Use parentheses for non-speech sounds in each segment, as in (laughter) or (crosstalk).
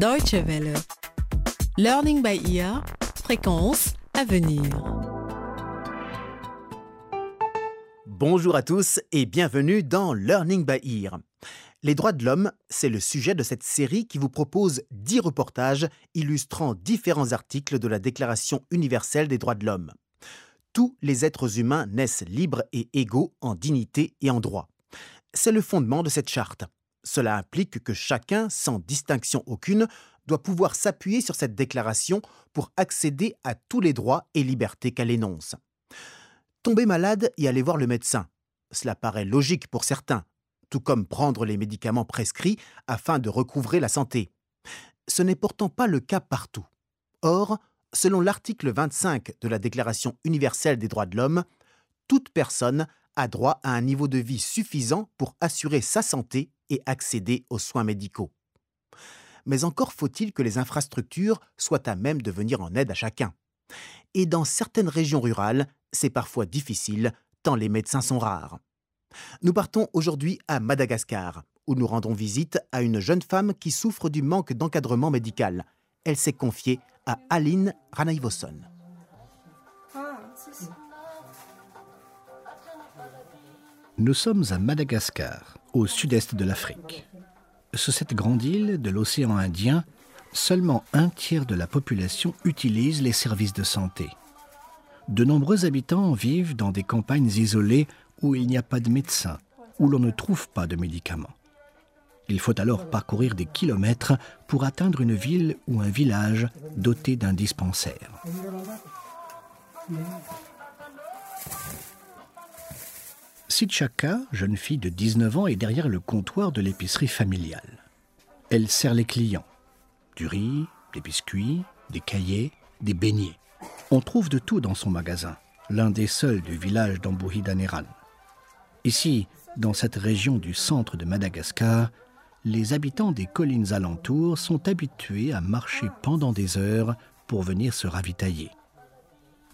Deutsche Welle. Learning by ear, fréquence à venir. Bonjour à tous et bienvenue dans Learning by Ear. Les droits de l'homme, c'est le sujet de cette série qui vous propose 10 reportages illustrant différents articles de la Déclaration universelle des droits de l'homme. Tous les êtres humains naissent libres et égaux en dignité et en droit. C'est le fondement de cette charte. Cela implique que chacun, sans distinction aucune, doit pouvoir s'appuyer sur cette déclaration pour accéder à tous les droits et libertés qu'elle énonce. Tomber malade et aller voir le médecin, cela paraît logique pour certains, tout comme prendre les médicaments prescrits afin de recouvrer la santé. Ce n'est pourtant pas le cas partout. Or, selon l'article 25 de la Déclaration universelle des droits de l'homme, toute personne a droit à un niveau de vie suffisant pour assurer sa santé et accéder aux soins médicaux. Mais encore faut-il que les infrastructures soient à même de venir en aide à chacun. Et dans certaines régions rurales, c'est parfois difficile, tant les médecins sont rares. Nous partons aujourd'hui à Madagascar, où nous rendons visite à une jeune femme qui souffre du manque d'encadrement médical. Elle s'est confiée à Aline Ranaivoson. Nous sommes à Madagascar, au sud-est de l'Afrique. Sur cette grande île de l'océan Indien, seulement un tiers de la population utilise les services de santé. De nombreux habitants vivent dans des campagnes isolées où il n'y a pas de médecin, où l'on ne trouve pas de médicaments. Il faut alors parcourir des kilomètres pour atteindre une ville ou un village doté d'un dispensaire. Sichaka, jeune fille de 19 ans, est derrière le comptoir de l'épicerie familiale. Elle sert les clients. Du riz, des biscuits, des cahiers, des beignets. On trouve de tout dans son magasin, l'un des seuls du village d'Ambuhidaneran. Ici, dans cette région du centre de Madagascar, les habitants des collines alentours sont habitués à marcher pendant des heures pour venir se ravitailler.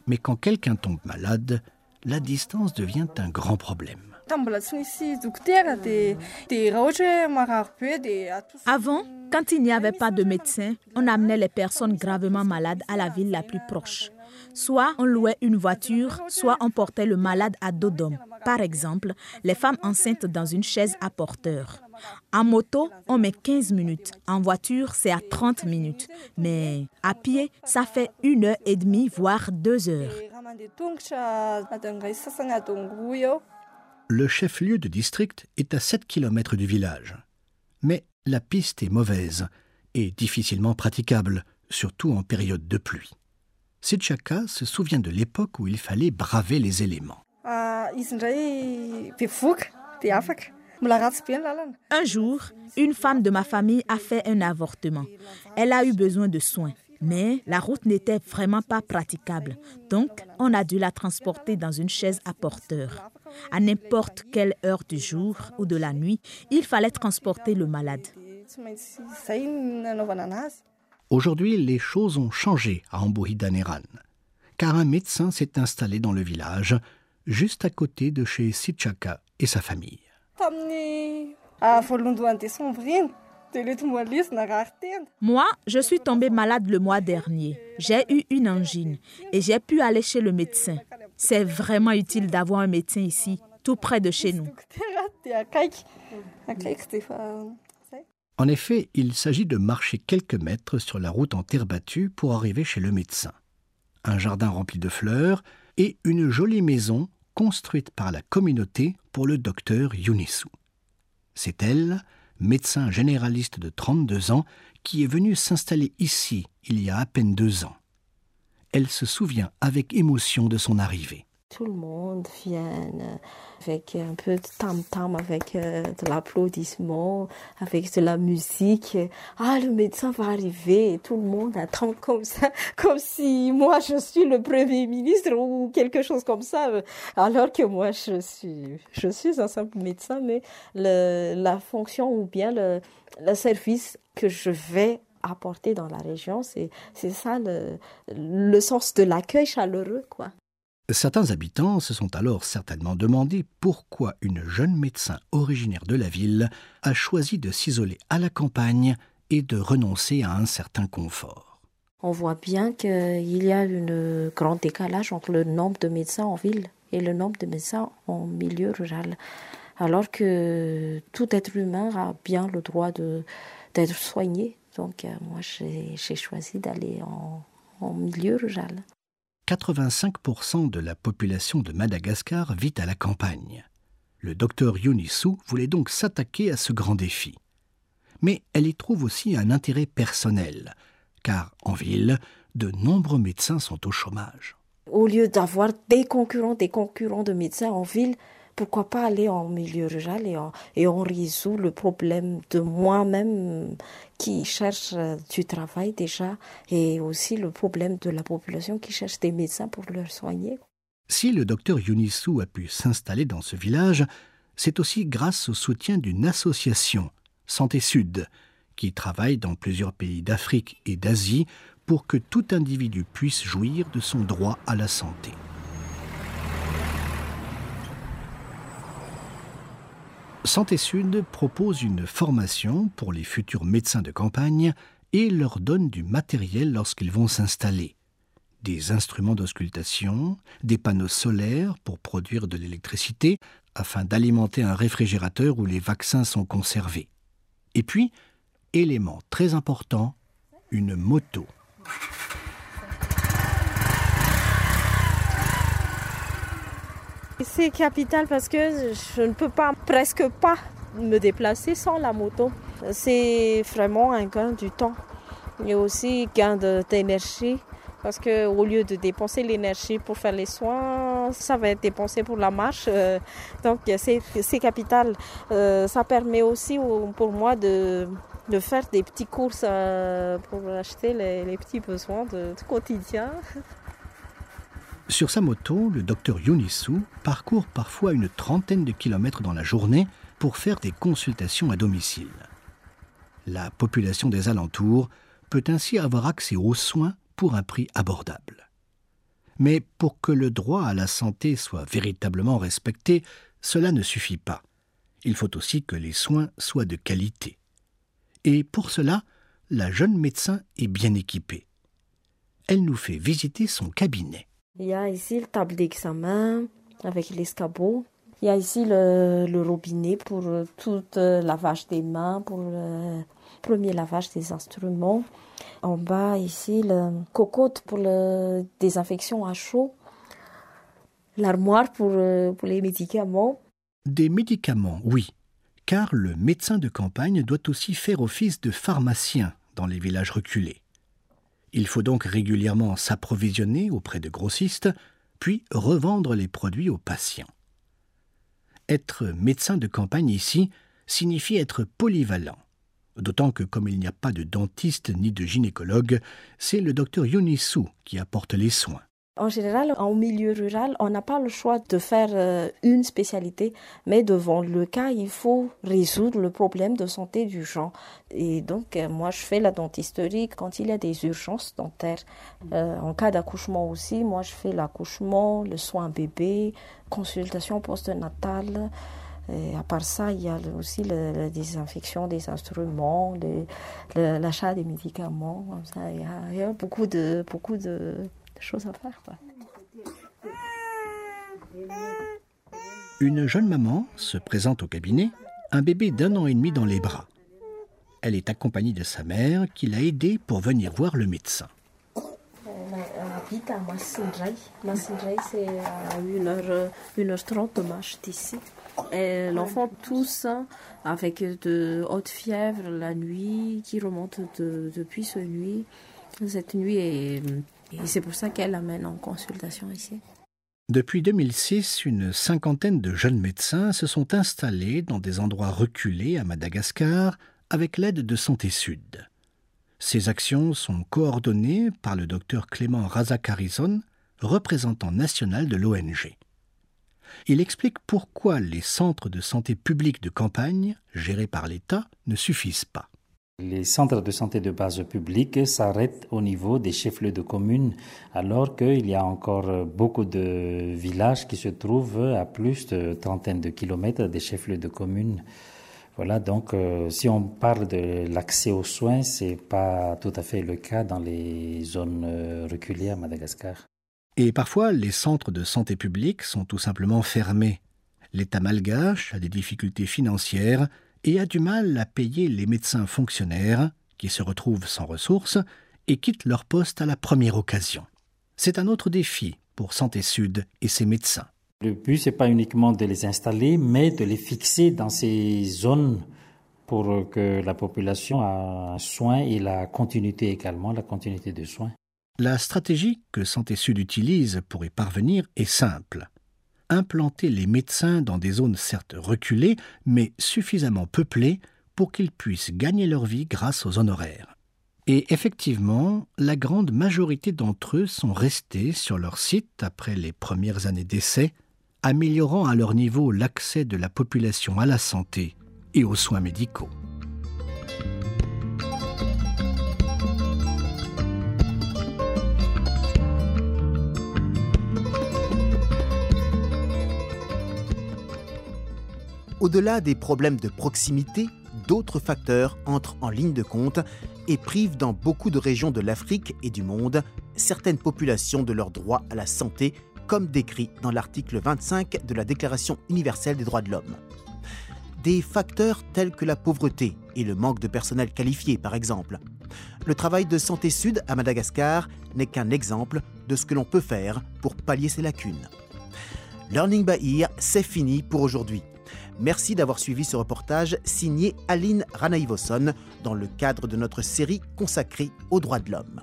Mais quand quelqu'un tombe malade, la distance devient un grand problème. Avant, quand il n'y avait pas de médecin, on amenait les personnes gravement malades à la ville la plus proche. Soit on louait une voiture, soit on portait le malade à dos d'homme. Par exemple, les femmes enceintes dans une chaise à porteur. En moto, on met 15 minutes. En voiture, c'est à 30 minutes. Mais à pied, ça fait une heure et demie, voire deux heures. Le chef-lieu de district est à 7 km du village. Mais la piste est mauvaise et difficilement praticable, surtout en période de pluie. Sitchaka se souvient de l'époque où il fallait braver les éléments. Un jour, une femme de ma famille a fait un avortement. Elle a eu besoin de soins, mais la route n'était vraiment pas praticable. Donc, on a dû la transporter dans une chaise à porteur. À n'importe quelle heure du jour ou de la nuit, il fallait transporter le malade. Aujourd'hui, les choses ont changé à Ambuhidaneran, car un médecin s'est installé dans le village, juste à côté de chez Sichaka et sa famille. Moi, je suis tombée malade le mois dernier. J'ai eu une angine et j'ai pu aller chez le médecin. C'est vraiment utile d'avoir un médecin ici, tout près de chez nous. En effet, il s'agit de marcher quelques mètres sur la route en terre battue pour arriver chez le médecin. Un jardin rempli de fleurs et une jolie maison construite par la communauté pour le docteur Yunisou. C'est elle, médecin généraliste de 32 ans, qui est venue s'installer ici il y a à peine deux ans. Elle se souvient avec émotion de son arrivée. Tout le monde vient avec un peu de tam-tam, avec euh, de l'applaudissement, avec de la musique. Ah, le médecin va arriver. tout le monde attend comme ça, (laughs) comme si moi je suis le premier ministre ou quelque chose comme ça. Alors que moi je suis, je suis un simple médecin, mais le, la fonction ou bien le, le service que je vais apporter dans la région, c'est, c'est ça le, le sens de l'accueil chaleureux, quoi. Certains habitants se sont alors certainement demandé pourquoi une jeune médecin originaire de la ville a choisi de s'isoler à la campagne et de renoncer à un certain confort. On voit bien qu'il y a un grand décalage entre le nombre de médecins en ville et le nombre de médecins en milieu rural. Alors que tout être humain a bien le droit d'être soigné. Donc euh, moi, j'ai choisi d'aller en, en milieu rural. 85% de la population de Madagascar vit à la campagne. Le docteur Yunisu voulait donc s'attaquer à ce grand défi. Mais elle y trouve aussi un intérêt personnel, car en ville, de nombreux médecins sont au chômage. Au lieu d'avoir des concurrents, des concurrents de médecins en ville, pourquoi pas aller en milieu rural et on, et résout le problème de moi-même qui cherche euh, du travail déjà et aussi le problème de la population qui cherche des médecins pour leur soigner. Si le docteur Yunisu a pu s'installer dans ce village, c'est aussi grâce au soutien d'une association, Santé Sud, qui travaille dans plusieurs pays d'Afrique et d'Asie pour que tout individu puisse jouir de son droit à la santé. Santé Sud propose une formation pour les futurs médecins de campagne et leur donne du matériel lorsqu'ils vont s'installer. Des instruments d'auscultation, des panneaux solaires pour produire de l'électricité afin d'alimenter un réfrigérateur où les vaccins sont conservés. Et puis, élément très important, une moto. C'est capital parce que je ne peux pas presque pas me déplacer sans la moto. C'est vraiment un gain du temps. Il y a aussi gain d'énergie parce que au lieu de dépenser l'énergie pour faire les soins, ça va être dépensé pour la marche. Euh, donc c'est capital. Euh, ça permet aussi pour moi de, faire des petites courses euh, pour acheter les, les petits besoins de, de quotidien. Sur sa moto, le docteur Yunisu parcourt parfois une trentaine de kilomètres dans la journée pour faire des consultations à domicile. La population des alentours peut ainsi avoir accès aux soins pour un prix abordable. Mais pour que le droit à la santé soit véritablement respecté, cela ne suffit pas. Il faut aussi que les soins soient de qualité. Et pour cela, la jeune médecin est bien équipée. Elle nous fait visiter son cabinet. Il y a ici le table d'examen avec l'escabeau. Il y a ici le, robinet pour tout le lavage des mains, pour le premier lavage des instruments. En bas, ici, le cocotte pour la désinfection à chaud. L'armoire pour les médicaments. Des médicaments, oui, car le médecin de campagne doit aussi faire office de pharmacien dans les villages reculés. Il faut donc régulièrement s'approvisionner auprès de grossistes, puis revendre les produits aux patients. Être médecin de campagne ici signifie être polyvalent, d'autant que comme il n'y a pas de dentiste ni de gynécologue, c'est le docteur Yonisu qui apporte les soins. En général, en milieu rural, on n'a pas le choix de faire euh, une spécialité, mais devant le cas, il faut résoudre le problème de santé du genre. Et donc, euh, moi, je fais la dentisterie quand il y a des urgences dentaires. Euh, en cas d'accouchement aussi, moi, je fais l'accouchement, le soin bébé, consultation postnatale. Et à part ça, il y a aussi la, la désinfection des instruments, l'achat des médicaments. Il, y a, il y a beaucoup de, beaucoup de choses à faire. Quoi. Une jeune maman se présente au cabinet, un bébé d'un an et demi dans les bras. Elle est accompagnée de sa mère qui l'a aidée pour venir voir le médecin. On habite à Massindray. Massindray, c'est à 1h, 1h30 de marche d'ici. L'enfant tousse avec de hautes fièvres la nuit, qui remonte de, depuis ce nuit. Cette nuit est et c'est pour ça qu'elle l'amène en consultation ici. Depuis 2006, une cinquantaine de jeunes médecins se sont installés dans des endroits reculés à Madagascar avec l'aide de Santé Sud. Ces actions sont coordonnées par le docteur Clément Razakarizon, représentant national de l'ONG. Il explique pourquoi les centres de santé publics de campagne, gérés par l'État, ne suffisent pas. Les centres de santé de base publique s'arrêtent au niveau des chefs-lieux de communes, alors qu'il y a encore beaucoup de villages qui se trouvent à plus de trentaine de kilomètres des chefs-lieux de communes. Voilà, donc euh, si on parle de l'accès aux soins, c'est pas tout à fait le cas dans les zones euh, reculées à Madagascar. Et parfois, les centres de santé publique sont tout simplement fermés. L'État malgache a des difficultés financières et a du mal à payer les médecins fonctionnaires qui se retrouvent sans ressources et quittent leur poste à la première occasion. C'est un autre défi pour Santé Sud et ses médecins. Le but, c'est pas uniquement de les installer, mais de les fixer dans ces zones pour que la population a un soin et la continuité également, la continuité de soins. La stratégie que Santé Sud utilise pour y parvenir est simple. Implanter les médecins dans des zones certes reculées, mais suffisamment peuplées pour qu'ils puissent gagner leur vie grâce aux honoraires. Et effectivement, la grande majorité d'entre eux sont restés sur leur site après les premières années d'essai, améliorant à leur niveau l'accès de la population à la santé et aux soins médicaux. Au-delà des problèmes de proximité, d'autres facteurs entrent en ligne de compte et privent dans beaucoup de régions de l'Afrique et du monde certaines populations de leur droit à la santé comme décrit dans l'article 25 de la Déclaration universelle des droits de l'homme. Des facteurs tels que la pauvreté et le manque de personnel qualifié, par exemple. Le travail de Santé Sud à Madagascar n'est qu'un exemple de ce que l'on peut faire pour pallier ces lacunes. Learning by Ear, c'est fini pour aujourd'hui. Merci d'avoir suivi ce reportage signé Aline Ranaïvoson dans le cadre de notre série consacrée aux droits de l'homme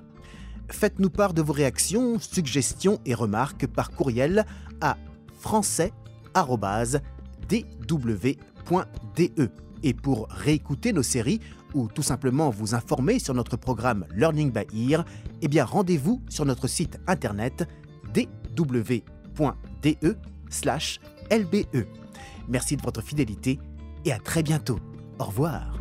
faites-nous part de vos réactions, suggestions et remarques par courriel à français.dw.de. Et pour réécouter nos séries ou tout simplement vous informer sur notre programme Learning by Ear, eh bien rendez-vous sur notre site internet LBE. Merci de votre fidélité et à très bientôt. Au revoir.